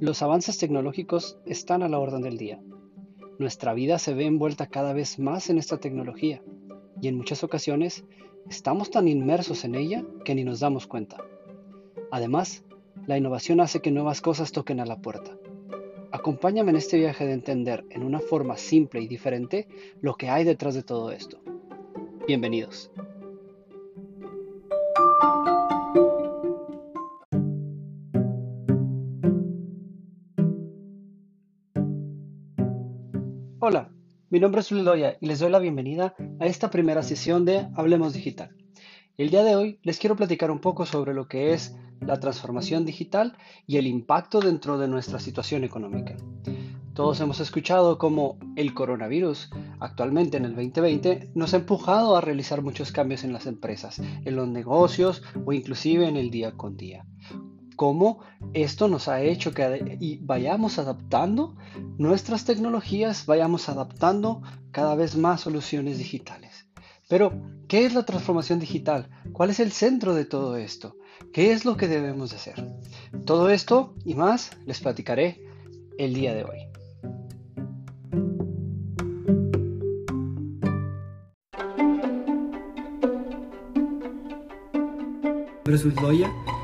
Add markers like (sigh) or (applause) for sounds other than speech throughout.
Los avances tecnológicos están a la orden del día. Nuestra vida se ve envuelta cada vez más en esta tecnología y en muchas ocasiones estamos tan inmersos en ella que ni nos damos cuenta. Además, la innovación hace que nuevas cosas toquen a la puerta. Acompáñame en este viaje de entender en una forma simple y diferente lo que hay detrás de todo esto. Bienvenidos. Mi nombre es Loya y les doy la bienvenida a esta primera sesión de Hablemos Digital. El día de hoy les quiero platicar un poco sobre lo que es la transformación digital y el impacto dentro de nuestra situación económica. Todos hemos escuchado cómo el coronavirus actualmente en el 2020 nos ha empujado a realizar muchos cambios en las empresas, en los negocios o inclusive en el día con día cómo esto nos ha hecho que vayamos adaptando nuestras tecnologías, vayamos adaptando cada vez más soluciones digitales. Pero, ¿qué es la transformación digital? ¿Cuál es el centro de todo esto? ¿Qué es lo que debemos de hacer? Todo esto y más les platicaré el día de hoy. Eh,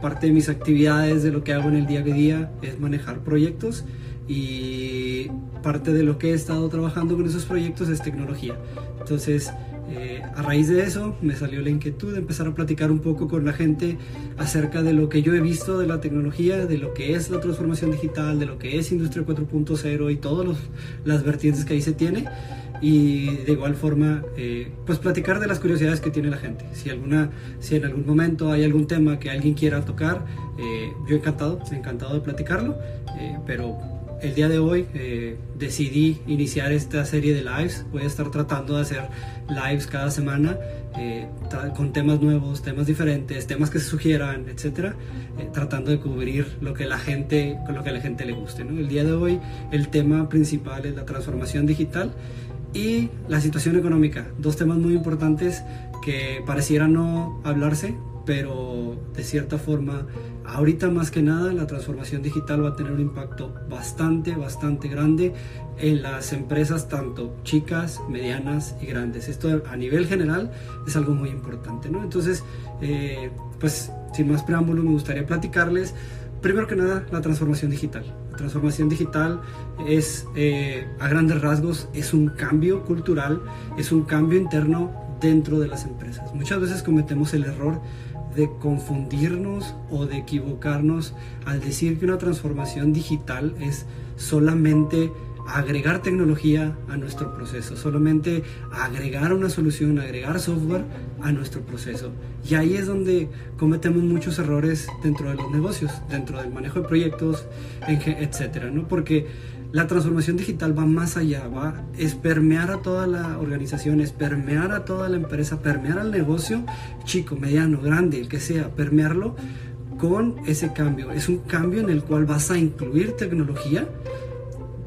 parte de mis actividades, de lo que hago en el día a día, es manejar proyectos y parte de lo que he estado trabajando con esos proyectos es tecnología. Entonces, eh, a raíz de eso me salió la inquietud de empezar a platicar un poco con la gente acerca de lo que yo he visto de la tecnología, de lo que es la transformación digital, de lo que es Industria 4.0 y todas las vertientes que ahí se tiene y de igual forma eh, pues platicar de las curiosidades que tiene la gente. Si alguna si en algún momento hay algún tema que alguien quiera tocar eh, yo encantado encantado de platicarlo. Eh, pero el día de hoy decidí iniciar esta serie de lives. Voy a estar tratando de hacer lives cada semana con temas nuevos temas diferentes temas que se sugieran etcétera tratando de cubrir lo que la gente con lo que la gente le guste ¿no? el día de hoy el tema principal es la transformación digital y la situación económica, dos temas muy importantes que pareciera no hablarse, pero de cierta forma, ahorita más que nada, la transformación digital va a tener un impacto bastante, bastante grande en las empresas, tanto chicas, medianas y grandes. Esto a nivel general es algo muy importante, ¿no? Entonces, eh, pues sin más preámbulo, me gustaría platicarles Primero que nada, la transformación digital. Transformación digital es, eh, a grandes rasgos, es un cambio cultural, es un cambio interno dentro de las empresas. Muchas veces cometemos el error de confundirnos o de equivocarnos al decir que una transformación digital es solamente agregar tecnología a nuestro proceso, solamente agregar una solución, agregar software a nuestro proceso. Y ahí es donde cometemos muchos errores dentro de los negocios, dentro del manejo de proyectos, etcétera, ¿no? Porque la transformación digital va más allá, va es permear a toda la organización, es permear a toda la empresa, permear al negocio, chico, mediano, grande, el que sea, permearlo con ese cambio. Es un cambio en el cual vas a incluir tecnología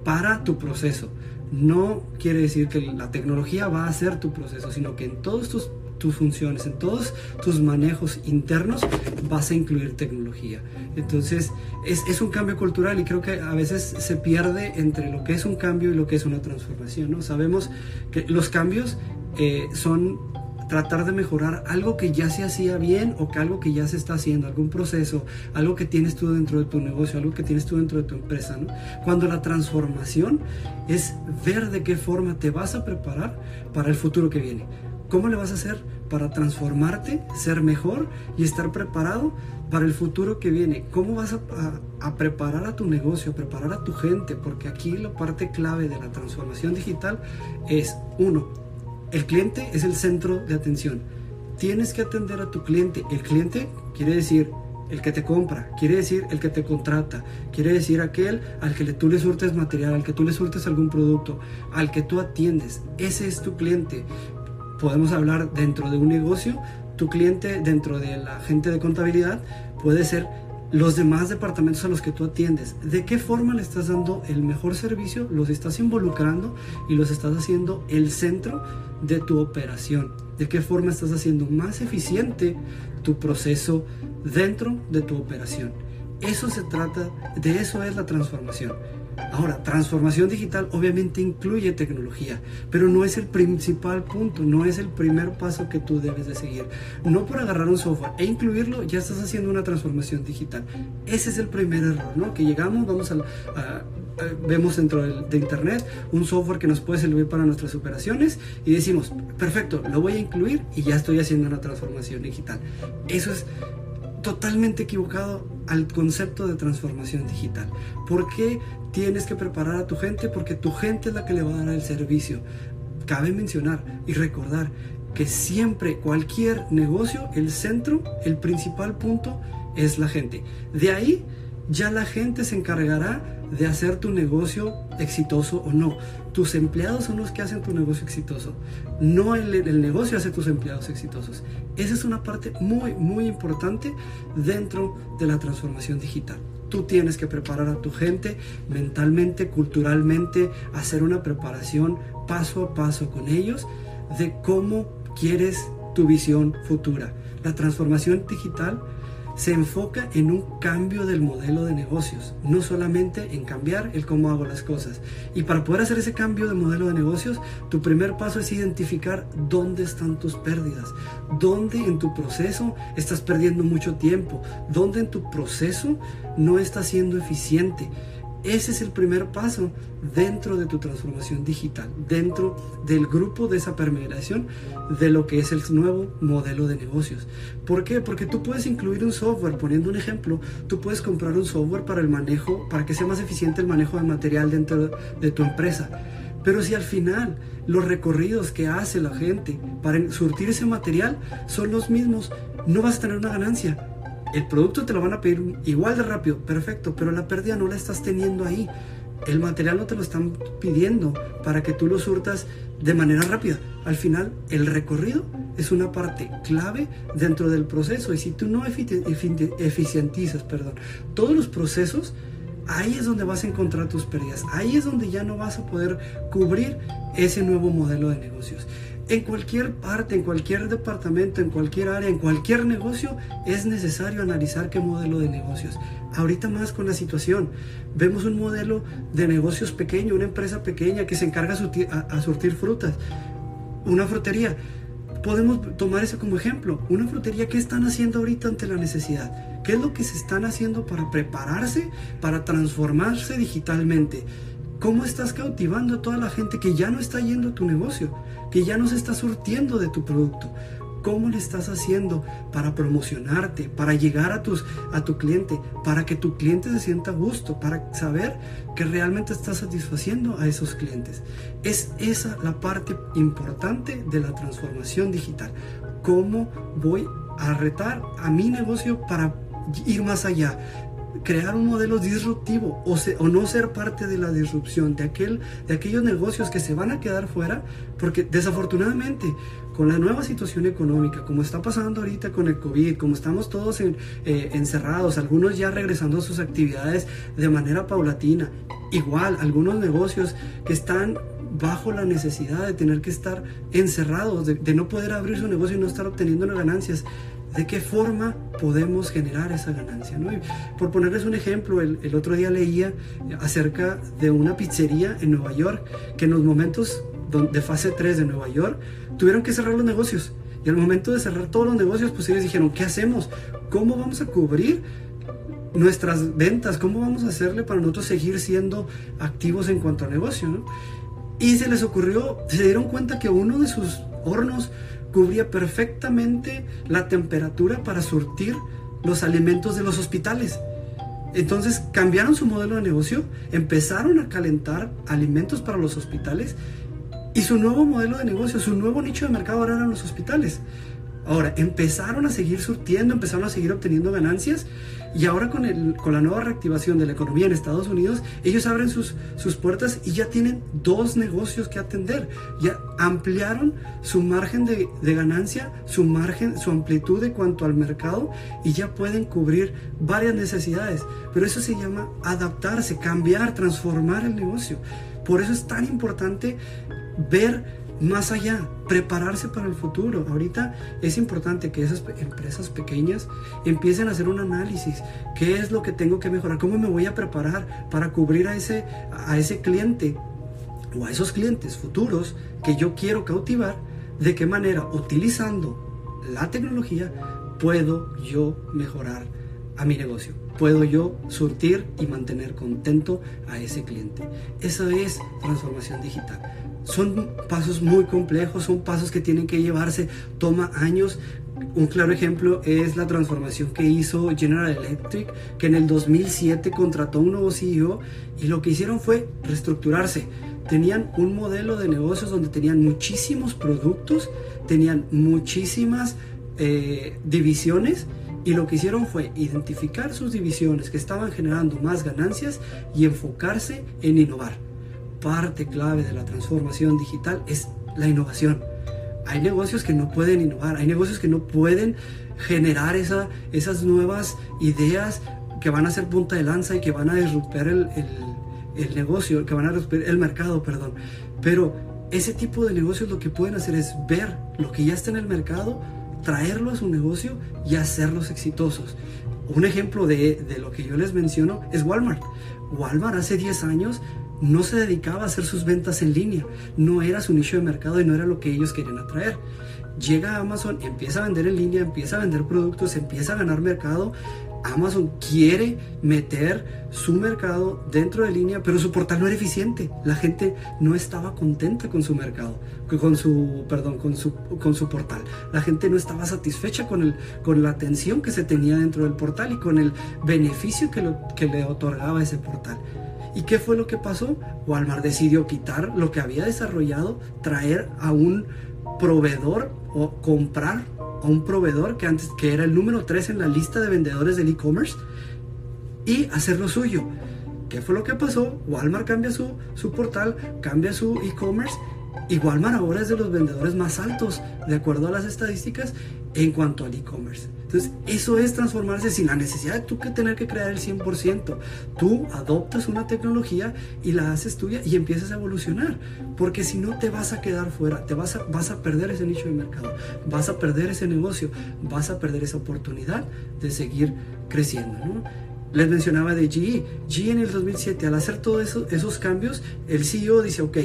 para tu proceso. No quiere decir que la tecnología va a ser tu proceso, sino que en todas tus, tus funciones, en todos tus manejos internos vas a incluir tecnología. Entonces es, es, un cambio cultural y creo que a veces se pierde entre lo que es un cambio y lo que es una transformación. ¿no? Sabemos que los cambios eh, son tratar de mejorar algo que ya se hacía bien o que algo que ya se está haciendo, algún proceso, algo que tienes tú dentro de tu negocio, algo que tienes tú dentro de tu empresa. ¿no? Cuando la transformación es ver de qué forma te vas a preparar para el futuro que viene. ¿Cómo le vas a hacer para transformarte, ser mejor y estar preparado para el futuro que viene? ¿Cómo vas a, a, preparar a tu negocio, a preparar a tu gente? Porque aquí la parte clave de la transformación digital es, uno, el cliente es el centro de atención. Tienes que atender a tu cliente. El cliente quiere decir el que te compra, quiere decir el que te contrata, quiere decir aquel al que tú le surtes material, al que tú le surtes algún producto, al que tú atiendes. Ese es tu cliente. Podemos hablar dentro de un negocio, tu cliente dentro de la gente de contabilidad puede ser los demás departamentos a los que tú atiendes. ¿De qué forma le estás dando el mejor servicio? Los estás involucrando y los estás haciendo el centro de tu operación. ¿De qué forma estás haciendo más eficiente tu proceso dentro de tu operación? Eso se trata, de eso es la transformación. Ahora, transformación digital obviamente incluye tecnología, pero no es el principal punto, no es el primer paso que tú debes de seguir. No por agarrar un software e incluirlo ya estás haciendo una transformación digital. Ese es el primer error, ¿no? Que llegamos, vamos a, vemos dentro de, internet un software que nos puede servir para nuestras operaciones y decimos, perfecto, lo voy a incluir y ya estoy haciendo una transformación digital. Eso es totalmente equivocado al concepto de transformación digital. ¿Por qué tienes que preparar a tu gente? Porque tu gente es la que le va a dar el servicio. Cabe mencionar y recordar que siempre cualquier negocio, el centro, el principal punto es la gente. De ahí ya la gente se encargará de hacer tu negocio exitoso o no. Tus empleados son los que hacen tu negocio exitoso. No el, negocio hace tus empleados exitosos. Esa es una parte muy, muy importante dentro de la transformación digital. Tú tienes que preparar a tu gente mentalmente, culturalmente, hacer una preparación paso a paso con ellos de cómo quieres tu visión futura. La transformación digital se enfoca en un cambio del modelo de negocios, no solamente en cambiar el cómo hago las cosas. Y para poder hacer ese cambio de modelo de negocios, tu primer paso es identificar dónde están tus pérdidas, dónde en tu proceso estás perdiendo mucho tiempo, dónde en tu proceso no estás siendo eficiente ese es el primer paso dentro de tu transformación digital, dentro del grupo de esa permeación de lo que es el nuevo modelo de negocios. ¿Por qué? Porque tú puedes incluir un software, poniendo un ejemplo, tú puedes comprar un software para el manejo, para que sea más eficiente el manejo de material dentro de tu empresa. Pero si al final los recorridos que hace la gente para surtir ese material son los mismos, no vas a tener una ganancia el producto te lo van a pedir igual de rápido, perfecto, pero la pérdida no la estás teniendo ahí. El material no te lo están pidiendo para que tú lo surtas de manera rápida. Al final, el recorrido es una parte clave dentro del proceso. Y si tú no eficientizas perdón, todos los procesos, ahí es donde vas a encontrar tus pérdidas. Ahí es donde ya no vas a poder cubrir ese nuevo modelo de negocios en cualquier parte, en cualquier departamento, en cualquier área, en cualquier negocio, es necesario analizar qué modelo de negocios. Ahorita más con la situación, vemos un modelo de negocios pequeño, una empresa pequeña que se encarga a, surtir frutas, una frutería. Podemos tomar eso como ejemplo. Una frutería, ¿qué están haciendo ahorita ante la necesidad? ¿Qué es lo que se están haciendo para prepararse, para transformarse digitalmente? ¿Cómo estás cautivando a toda la gente que ya no está yendo a tu negocio, que ya no se está surtiendo de tu producto? ¿Cómo le estás haciendo para promocionarte, para llegar a, tus, a tu cliente, para que tu cliente se sienta a gusto, para saber que realmente estás satisfaciendo a esos clientes? Es esa la parte importante de la transformación digital. ¿Cómo voy a retar a mi negocio para ir más allá? Crear un modelo disruptivo o, o, no ser parte de la disrupción de, aquel, de aquellos negocios que se van a quedar fuera, porque desafortunadamente con la nueva situación económica, como está pasando ahorita con el COVID, como estamos todos en, eh, encerrados, algunos ya regresando a sus actividades de manera paulatina, igual algunos negocios que están bajo la necesidad de tener que estar encerrados, de, de no poder abrir su negocio y no estar obteniendo ganancias, ¿De qué forma podemos generar esa ganancia? por ponerles un ejemplo, el, otro día leía acerca de una pizzería en Nueva York que en los momentos de fase 3 de Nueva York tuvieron que cerrar los negocios. Y al momento de cerrar todos los negocios, pues ellos dijeron, ¿qué hacemos? ¿Cómo vamos a cubrir nuestras ventas? ¿Cómo vamos a hacerle para nosotros seguir siendo activos en cuanto a negocio? Y se les ocurrió, se dieron cuenta que uno de sus hornos cubría perfectamente la temperatura para surtir los alimentos de los hospitales. Entonces cambiaron su modelo de negocio, empezaron a calentar alimentos para los hospitales y su nuevo modelo de negocio, su nuevo nicho de mercado ahora eran los hospitales. Ahora, empezaron a seguir surtiendo, empezaron a seguir obteniendo ganancias y ahora con, el, con la nueva reactivación de la economía en Estados Unidos, ellos abren sus, sus puertas y ya tienen dos negocios que atender. Ya ampliaron su margen de, de ganancia, su margen, su amplitud de cuanto al mercado y ya pueden cubrir varias necesidades. Pero eso se llama adaptarse, cambiar, transformar el negocio. Por eso es tan importante ver más allá, prepararse para el futuro. Ahorita es importante que esas empresas pequeñas empiecen a hacer un análisis. ¿Qué es lo que tengo que mejorar? ¿Cómo me voy a preparar para cubrir a ese, a ese cliente o a esos clientes futuros que yo quiero cautivar? ¿De qué manera, utilizando la tecnología, puedo yo mejorar a mi negocio? puedo yo surtir y mantener contento a ese cliente. Esa es transformación digital. Son pasos muy complejos, son pasos que tienen que llevarse, toma años. Un claro ejemplo es la transformación que hizo General Electric, que en el 2007 contrató un nuevo CEO y lo que hicieron fue reestructurarse. Tenían un modelo de negocios donde tenían muchísimos productos, tenían muchísimas eh, divisiones y lo que hicieron fue identificar sus divisiones que estaban generando más ganancias y enfocarse en innovar. Parte clave de la transformación digital es la innovación. Hay negocios que no pueden innovar, hay negocios que no pueden generar esa, esas nuevas ideas que van a ser punta de lanza y que van a disrumpir el, el negocio, que van a disrumpir el mercado, perdón. Pero ese tipo de negocios lo que pueden hacer es ver lo que ya está en el mercado, traerlo a su negocio y hacerlos exitosos. Un ejemplo de, lo que yo les menciono es Walmart. Walmart hace 10 años no se dedicaba a hacer sus ventas en línea, no era su nicho de mercado y no era lo que ellos querían atraer. Llega a Amazon, empieza a vender en línea, empieza a vender productos, empieza a ganar mercado Amazon quiere meter su mercado dentro de línea, pero su portal no era eficiente. La gente no estaba contenta con su mercado, con su, perdón, con su, con su portal. La gente no estaba satisfecha con, el, con la atención que se tenía dentro del portal y con el beneficio que, que le otorgaba ese portal. ¿Y qué fue lo que pasó? Walmart decidió quitar lo que había desarrollado, traer a un proveedor o comprar a un proveedor que antes que era el número 3 en la lista de vendedores del e-commerce y hacer lo suyo. ¿Qué fue lo que pasó? Walmart cambia su, su portal, cambia su e-commerce y Walmart ahora es de los vendedores más altos, de acuerdo a las estadísticas, en cuanto al e-commerce. Entonces, eso es transformarse sin la necesidad de tú que tener que crear el 100%. Tú adoptas una tecnología y la haces tuya y empiezas a evolucionar. Porque si no, te vas a quedar fuera, te vas a, vas a perder ese nicho de mercado, vas a perder ese negocio, vas a perder esa oportunidad de seguir creciendo. ¿no? Les mencionaba de GE. GE en el 2007, al hacer todos eso, esos cambios, el CEO dice, ok,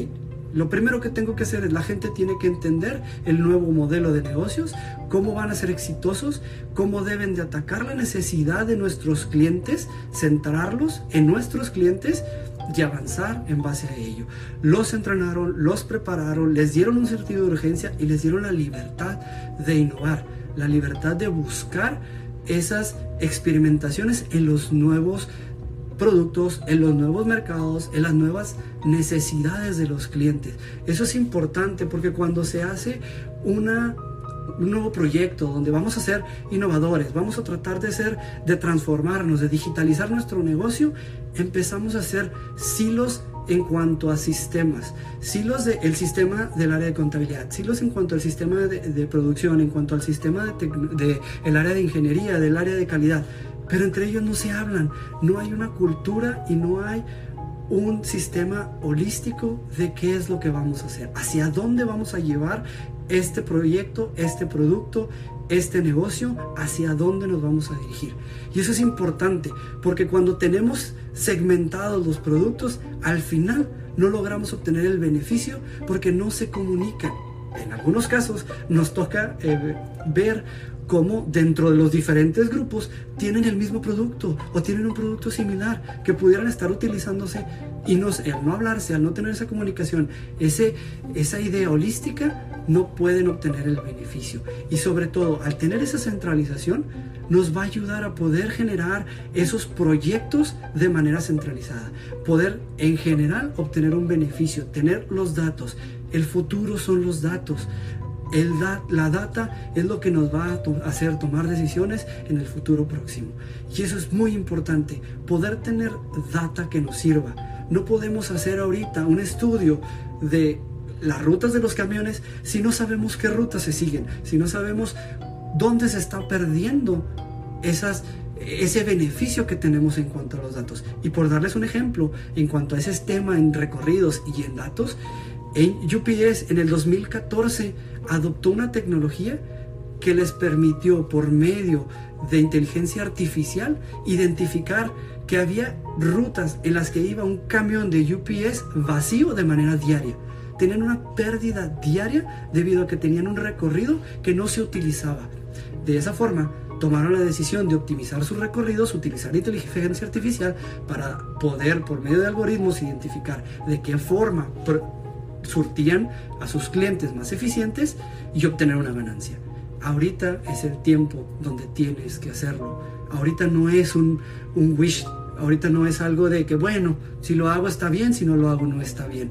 lo primero que tengo que hacer es la gente tiene que entender el nuevo modelo de negocios, cómo van a ser exitosos, cómo deben de atacar la necesidad de nuestros clientes, centrarlos en nuestros clientes y avanzar en base a ello. Los entrenaron, los prepararon, les dieron un sentido de urgencia y les dieron la libertad de innovar, la libertad de buscar esas experimentaciones en los nuevos productos, en los nuevos mercados, en las nuevas necesidades de los clientes. Eso es importante porque cuando se hace una un nuevo proyecto donde vamos a ser innovadores, vamos a tratar de ser, de transformarnos, de digitalizar nuestro negocio, empezamos a hacer silos en cuanto a sistemas, silos del sistema del área de contabilidad, silos en cuanto al sistema de, producción, en cuanto al sistema de, el área de ingeniería, del área de calidad pero entre ellos no se hablan, no hay una cultura y no hay un sistema holístico de qué es lo que vamos a hacer, hacia dónde vamos a llevar este proyecto, este producto, este negocio, hacia dónde nos vamos a dirigir. Y eso es importante, porque cuando tenemos segmentados los productos, al final no logramos obtener el beneficio porque no se comunican. En algunos casos nos toca eh, ver cómo dentro de los diferentes grupos tienen el mismo producto o tienen un producto similar que pudieran estar utilizándose y no, al no hablarse, al no tener esa comunicación, ese, esa idea holística, no pueden obtener el beneficio. Y sobre todo, al tener esa centralización, nos va a ayudar a poder generar esos proyectos de manera centralizada. Poder en general obtener un beneficio, tener los datos. El futuro son los datos la data es lo que nos va a hacer tomar decisiones en el futuro próximo. Y eso es muy importante, poder tener data que nos sirva. No podemos hacer ahorita un estudio de las rutas de los camiones si no sabemos qué rutas se siguen, si no sabemos dónde se está perdiendo esas, ese beneficio que tenemos en cuanto a los datos. Y por darles un ejemplo, en cuanto a ese tema en recorridos y en datos, En UPS en el 2014 adoptó una tecnología que les permitió por medio de inteligencia artificial identificar que había rutas en las que iba un camión de UPS vacío de manera diaria. Tenían una pérdida diaria debido a que tenían un recorrido que no se utilizaba. De esa forma, tomaron la decisión de optimizar sus recorridos, utilizar inteligencia artificial para poder, por medio de algoritmos, identificar de qué forma surtían a sus clientes más eficientes y obtener una ganancia. Ahorita es el tiempo donde tienes que hacerlo. Ahorita no es un, un wish, ahorita no es algo de que, bueno, si lo hago está bien, si no lo hago no está bien.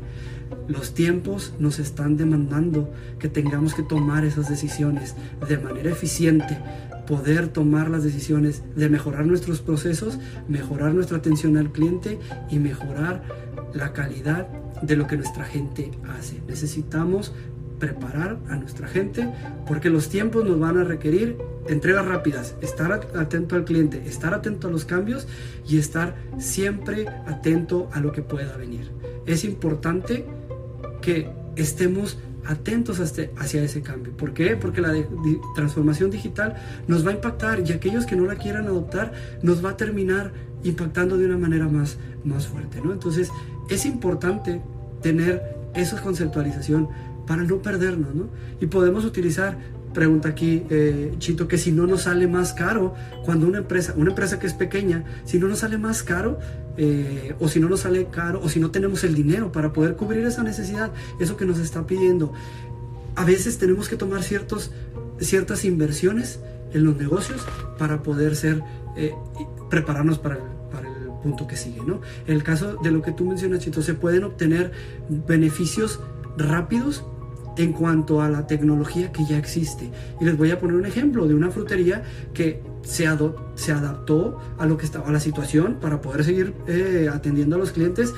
Los tiempos nos están demandando que tengamos que tomar esas decisiones de manera eficiente, poder tomar las decisiones de mejorar nuestros procesos, mejorar nuestra atención al cliente y mejorar la calidad de lo que nuestra gente hace. Necesitamos preparar a nuestra gente porque los tiempos nos van a requerir entregas rápidas, estar atento al cliente, estar atento a los cambios y estar siempre atento a lo que pueda venir. Es importante que estemos atentos hacia ese cambio. ¿Por qué? Porque la transformación digital nos va a impactar y aquellos que no la quieran adoptar nos va a terminar impactando de una manera más, más fuerte. ¿no? Entonces es importante tener esa conceptualización para no perdernos, ¿no? Y podemos utilizar, pregunta aquí eh, Chito, que si no nos sale más caro, cuando una empresa, una empresa que es pequeña, si no nos sale más caro, eh, o si no nos sale caro, o si no tenemos el dinero para poder cubrir esa necesidad, eso que nos está pidiendo, a veces tenemos que tomar ciertos, ciertas inversiones en los negocios para poder ser, eh, prepararnos para el punto que sigue, ¿no? En el caso de lo que tú mencionas, Chito, se pueden obtener beneficios rápidos en cuanto a la tecnología que ya existe. Y les voy a poner un ejemplo de una frutería que se, se adaptó a lo que estaba la situación para poder seguir eh, atendiendo a los clientes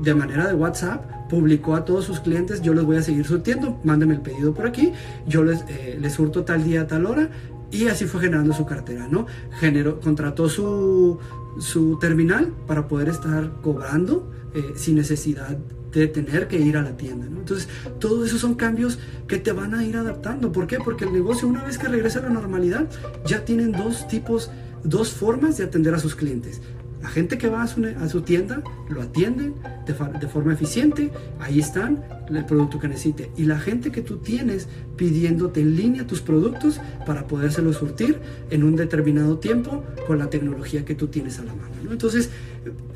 de manera de WhatsApp, publicó a todos sus clientes, yo les voy a seguir surtiendo, mándenme el pedido por aquí, yo les, eh, les surto tal día, tal hora, y así fue generando su cartera, ¿no? Generó, contrató su, su terminal para poder estar cobrando eh, sin necesidad de tener que ir a la tienda. Entonces, todos esos son cambios que te van a ir adaptando. ¿Por qué? Porque el negocio, una vez que regresa a la normalidad, ya tienen dos tipos, dos formas de atender a sus clientes. La gente que va a su, tienda lo atienden de, forma eficiente, ahí están, el producto que necesite. Y la gente que tú tienes pidiéndote en línea tus productos para podérselo surtir en un determinado tiempo con la tecnología que tú tienes a la mano. Entonces,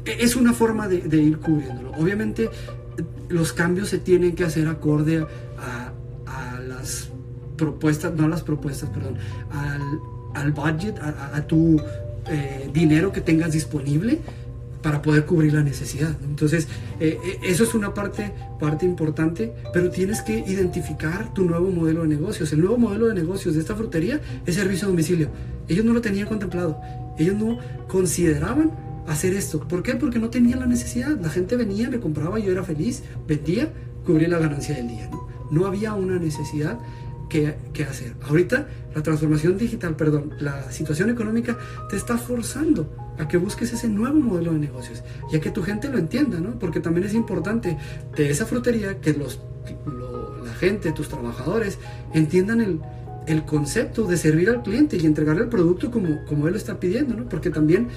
e, es una forma de, ir cubriéndolo. Obviamente, los cambios se tienen que hacer acorde a, las propuestas, no a las propuestas, perdón, al, budget, a tu eh, dinero que tengas disponible para poder cubrir la necesidad. Entonces, eh, eh, eso es una parte, parte importante, pero tienes que identificar tu nuevo modelo de negocios. El nuevo modelo de negocios de esta frutería es servicio a domicilio. Ellos no lo tenían contemplado. Ellos no consideraban hacer esto. ¿Por qué? Porque no tenían la necesidad. La gente venía, me compraba, yo era feliz, vendía, cubría la ganancia del día. No, no había una necesidad que, hacer. Ahorita la transformación digital, perdón, la situación económica te está forzando a que busques ese nuevo modelo de negocios y a que tu gente lo entienda, ¿no? Porque también es importante de esa frutería que los, la gente, tus trabajadores, entiendan el, el concepto de servir al cliente y entregarle el producto como, como él lo está pidiendo, ¿no? Porque también,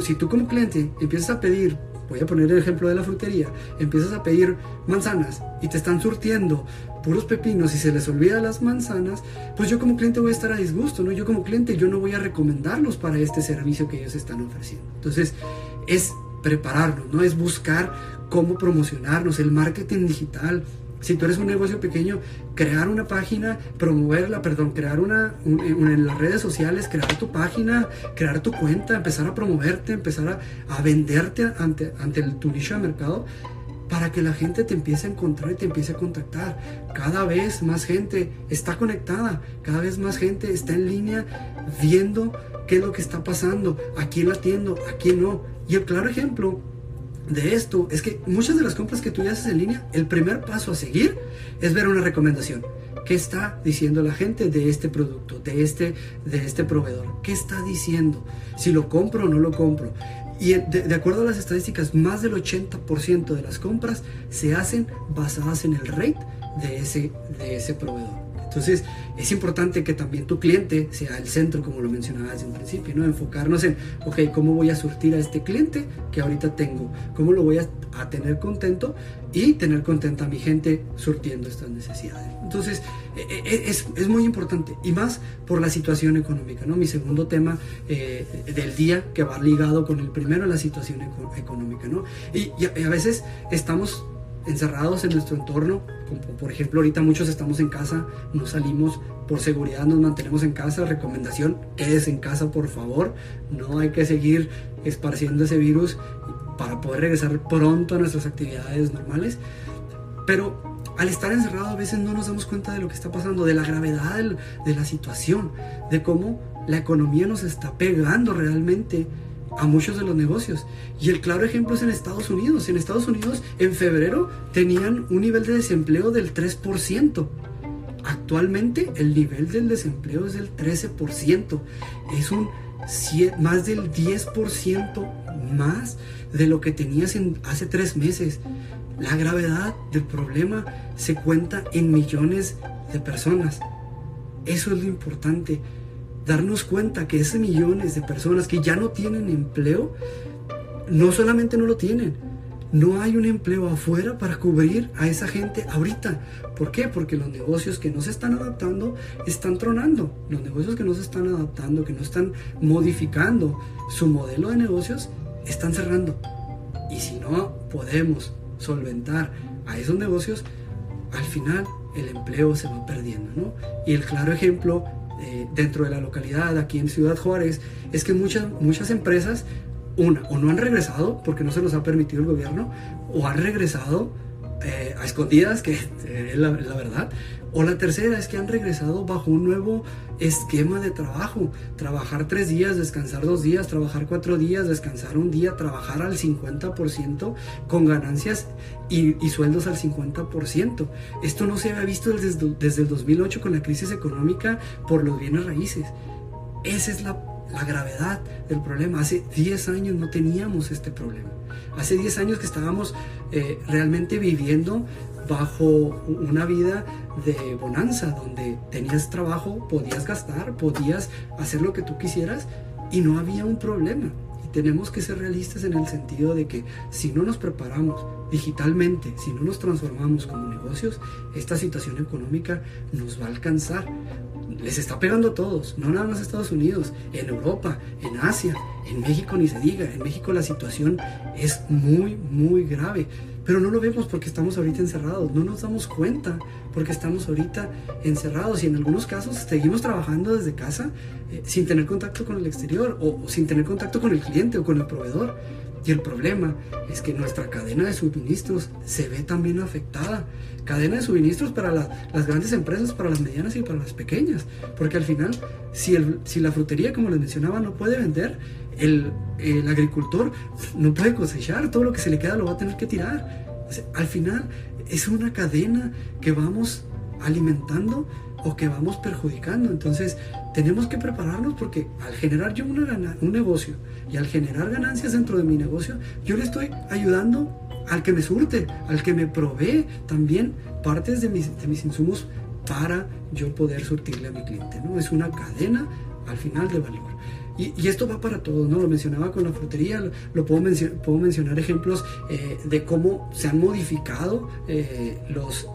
si tú como cliente empiezas a pedir voy a poner el ejemplo de la frutería, empiezas a pedir manzanas y te están surtiendo puros pepinos y se les olvida las manzanas, pues yo como cliente voy a estar a disgusto, ¿no? Yo como cliente yo no voy a recomendarlos para este servicio que ellos están ofreciendo. Entonces, es prepararnos, ¿no? Es buscar cómo promocionarnos, el marketing digital, si tú eres un negocio pequeño, crear una página, promoverla, perdón, crear una, en las redes sociales, crear tu página, crear tu cuenta, empezar a promoverte, empezar a, venderte ante, ante el, tu nicho de mercado para que la gente te empiece a encontrar y te empiece a contactar. Cada vez más gente está conectada, cada vez más gente está en línea viendo qué es lo que está pasando, a quién la atiendo, a quién no. Y el claro ejemplo de esto es que muchas de las compras que tú haces en línea, el primer paso a seguir es ver una recomendación. ¿Qué está diciendo la gente de este producto, de este, de este proveedor? ¿Qué está diciendo? Si lo compro o no lo compro. Y de, acuerdo a las estadísticas, más del 80% de las compras se hacen basadas en el rate de ese, de ese proveedor. Entonces, es importante que también tu cliente sea el centro, como lo mencionaba desde un principio, ¿no? Enfocarnos en, ok, ¿cómo voy a surtir a este cliente que ahorita tengo? ¿Cómo lo voy a, tener contento? Y tener contenta a mi gente surtiendo estas necesidades. Entonces, e, e, e, es, es, muy importante, y más por la situación económica, ¿no? Mi segundo tema eh, del día que va ligado con el primero, la situación económica, ¿no? Y a veces estamos encerrados en nuestro entorno, como por ejemplo ahorita muchos estamos en casa, no salimos por seguridad, nos mantenemos en casa, recomendación, quédese en casa por favor, no hay que seguir esparciendo ese virus para poder regresar pronto a nuestras actividades normales, pero al estar encerrado a veces no nos damos cuenta de lo que está pasando, de la gravedad de la situación, de cómo la economía nos está pegando realmente a muchos de los negocios. Y el claro ejemplo es en Estados Unidos. En Estados Unidos en febrero tenían un nivel de desempleo del 3%. Actualmente el nivel del desempleo es del 13%. Es un más del 10% más de lo que tenías en, hace tres meses. La gravedad del problema se cuenta en millones de personas. Eso es lo importante darnos cuenta que esos millones de personas que ya no tienen empleo, no solamente no lo tienen, no hay un empleo afuera para cubrir a esa gente ahorita. ¿Por qué? Porque los negocios que no se están adaptando están tronando. Los negocios que no se están adaptando, que no están modificando su modelo de negocios, están cerrando. Y si no podemos solventar a esos negocios, al final el empleo se va perdiendo. ¿no? Y el claro ejemplo eh, dentro de la localidad, aquí en Ciudad Juárez, es que muchas, muchas empresas, una, o no han regresado porque no se los ha permitido el gobierno, o han regresado eh, a escondidas, que (laughs) es la, verdad. O la tercera es que han regresado bajo un nuevo esquema de trabajo. Trabajar tres días, descansar dos días, trabajar cuatro días, descansar un día, trabajar al 50% con ganancias y, sueldos al 50%. Esto no se había visto desde, desde el 2008 con la crisis económica por los bienes raíces. Esa es la gravedad del problema. Hace 10 años no teníamos este problema. Hace 10 años que estábamos eh, realmente viviendo bajo una vida de bonanza, donde tenías trabajo, podías gastar, podías hacer lo que tú quisieras y no había un problema. Y tenemos que ser realistas en el sentido de que si no nos preparamos digitalmente, si no nos transformamos como negocios, esta situación económica nos va a alcanzar. Les está pegando a todos, no nada más a Estados Unidos, en Europa, en Asia, en México ni se diga, en México la situación es muy, muy grave, pero no lo vemos porque estamos ahorita encerrados, no nos damos cuenta porque estamos ahorita encerrados y en algunos casos seguimos trabajando desde casa eh, sin tener contacto con el exterior o sin tener contacto con el cliente o con el proveedor. Y el problema es que nuestra cadena de suministros se ve también afectada. Cadena de suministros para las grandes empresas, para las medianas y para las pequeñas. Porque al final, si, el, si la frutería, como les mencionaba, no puede vender, el, el, agricultor no puede cosechar, todo lo que se le queda lo va a tener que tirar. al final es una cadena que vamos alimentando o que vamos perjudicando. Entonces tenemos que prepararnos porque al generar yo un negocio y al generar ganancias dentro de mi negocio, yo le estoy ayudando al que me surte, al que me provee también partes de mis, de mis insumos para yo poder surtirle a mi cliente. ¿no? Es una cadena al final de valor. Y, esto va para todos, ¿no? Lo mencionaba con la frutería, lo, puedo, mencionar ejemplos eh, de cómo se han modificado eh, los,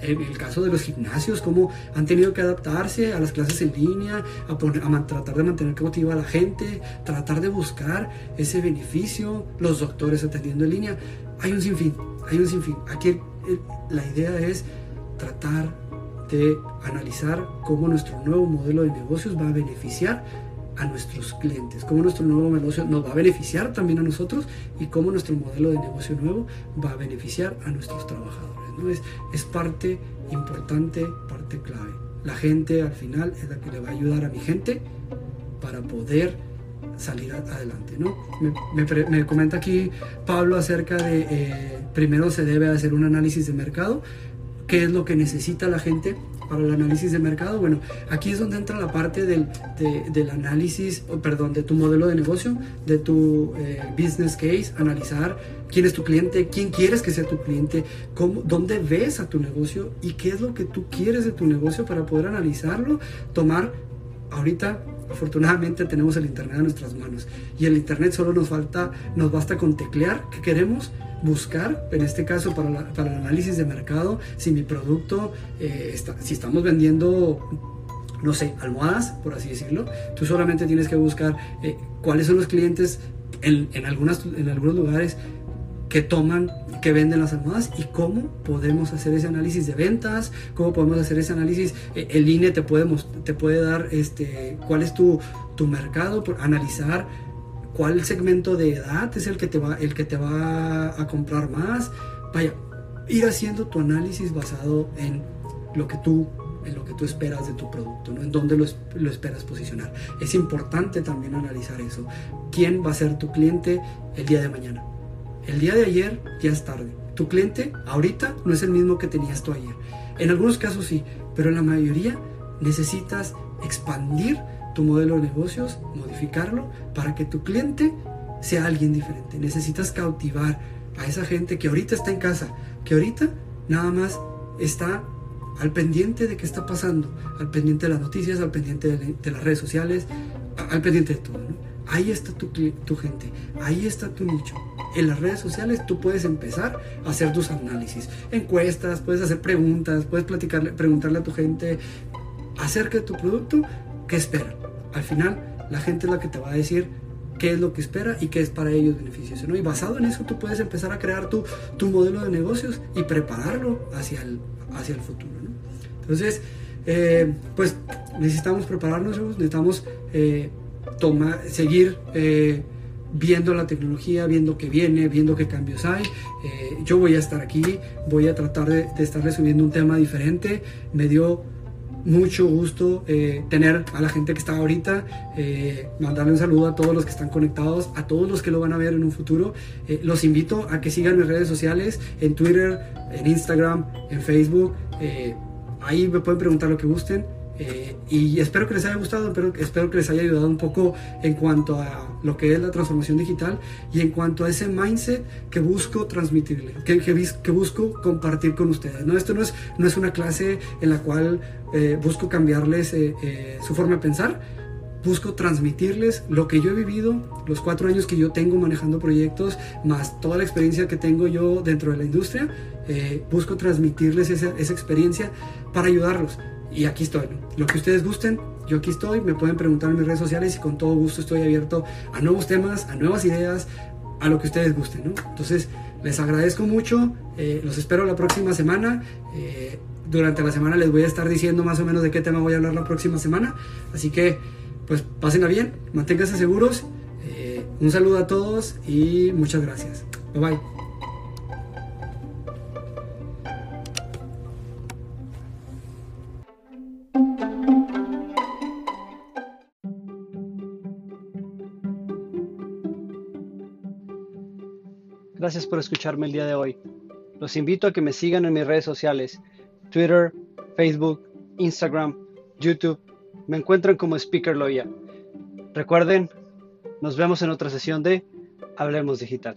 en el caso de los gimnasios, cómo han tenido que adaptarse a las clases en línea, a, tratar de mantener cautiva a la gente, tratar de buscar ese beneficio, los doctores atendiendo en línea. Hay un sinfín, hay un sinfín. Aquí la idea es tratar de analizar cómo nuestro nuevo modelo de negocios va a beneficiar a nuestros clientes, cómo nuestro nuevo negocio nos va a beneficiar también a nosotros y cómo nuestro modelo de negocio nuevo va a beneficiar a nuestros trabajadores. ¿no? Es, parte importante, parte clave. La gente al final es la que le va a ayudar a mi gente para poder salir adelante. ¿no? Me, me, comenta aquí Pablo acerca de, eh, primero se debe hacer un análisis de mercado qué es lo que necesita la gente para el análisis de mercado. Bueno, aquí es donde entra la parte del, del análisis, perdón, de tu modelo de negocio, de tu eh, business case, analizar quién es tu cliente, quién quieres que sea tu cliente, cómo, dónde ves a tu negocio y qué es lo que tú quieres de tu negocio para poder analizarlo, tomar ahorita afortunadamente tenemos el internet en nuestras manos y el internet solo nos falta nos basta con teclear qué queremos buscar, en este caso para, para el análisis de mercado, si mi producto, eh, si estamos vendiendo no sé, almohadas, por así decirlo, tú solamente tienes que buscar eh, cuáles son los clientes en, en, algunas, en algunos lugares que toman, que venden las almohadas y cómo podemos hacer ese análisis de ventas, cómo podemos hacer ese análisis. Eh, el INE te puede, te puede dar este, cuál es tu, tu mercado, por analizar cuál segmento de edad es el que te va, el que te va a comprar más. Vaya, ir haciendo tu análisis basado en lo que tú en lo que tú esperas de tu producto, ¿no? en dónde lo, lo, esperas posicionar. Es importante también analizar eso. ¿Quién va a ser tu cliente el día de mañana? El día de ayer ya es tarde. Tu cliente ahorita no es el mismo que tenías tú ayer. En algunos casos sí, pero en la mayoría necesitas expandir tu modelo de negocios, modificarlo para que tu cliente sea alguien diferente. Necesitas cautivar a esa gente que ahorita está en casa, que ahorita nada más está al pendiente de qué está pasando, al pendiente de las noticias, al pendiente de, las redes sociales, al pendiente de todo. Ahí está tu, tu, gente, ahí está tu nicho. En las redes sociales tú puedes empezar a hacer tus análisis, encuestas, puedes hacer preguntas, puedes platicarle, preguntarle a tu gente acerca de tu producto, qué esperan al final la gente es la que te va a decir qué es lo que espera y qué es para ellos beneficioso. ¿no? Y basado en eso tú puedes empezar a crear tu, tu modelo de negocios y prepararlo hacia el, hacia el futuro. Entonces, eh, pues necesitamos prepararnos, necesitamos eh, tomar, seguir eh, viendo la tecnología, viendo qué viene, viendo qué cambios hay. yo voy a estar aquí, voy a tratar de, de estar resumiendo un tema diferente. Me dio mucho gusto eh, tener a la gente que está ahorita, eh, mandarle un saludo a todos los que están conectados, a todos los que lo van a ver en un futuro. Eh, los invito a que sigan mis redes sociales, en Twitter, en Instagram, en Facebook. ahí me pueden preguntar lo que gusten. Eh, y espero que les haya gustado, pero espero que les haya ayudado un poco en cuanto a lo que es la transformación digital y en cuanto a ese mindset que busco transmitirle, que, que, busco compartir con ustedes. ¿no? Esto no es, no es una clase en la cual eh, busco cambiarles eh, su forma de pensar, busco transmitirles lo que yo he vivido, los cuatro años que yo tengo manejando proyectos, más toda la experiencia que tengo yo dentro de la industria, busco transmitirles esa, esa experiencia para ayudarlos y aquí estoy. Lo que ustedes gusten, yo aquí estoy. Me pueden preguntar en mis redes sociales y con todo gusto estoy abierto a nuevos temas, a nuevas ideas, a lo que ustedes gusten. ¿no? Entonces, les agradezco mucho. Eh, los espero la próxima semana. Eh, durante la semana les voy a estar diciendo más o menos de qué tema voy a hablar la próxima semana. Así que, pues, pásenla bien, manténganse seguros. Eh, un saludo a todos y muchas gracias. Bye bye. Gracias por escucharme el día de hoy. Los invito a que me sigan en mis redes sociales, Twitter, Facebook, Instagram, YouTube. Me encuentran como Speaker Loya. Recuerden, nos vemos en otra sesión de Hablemos Digital.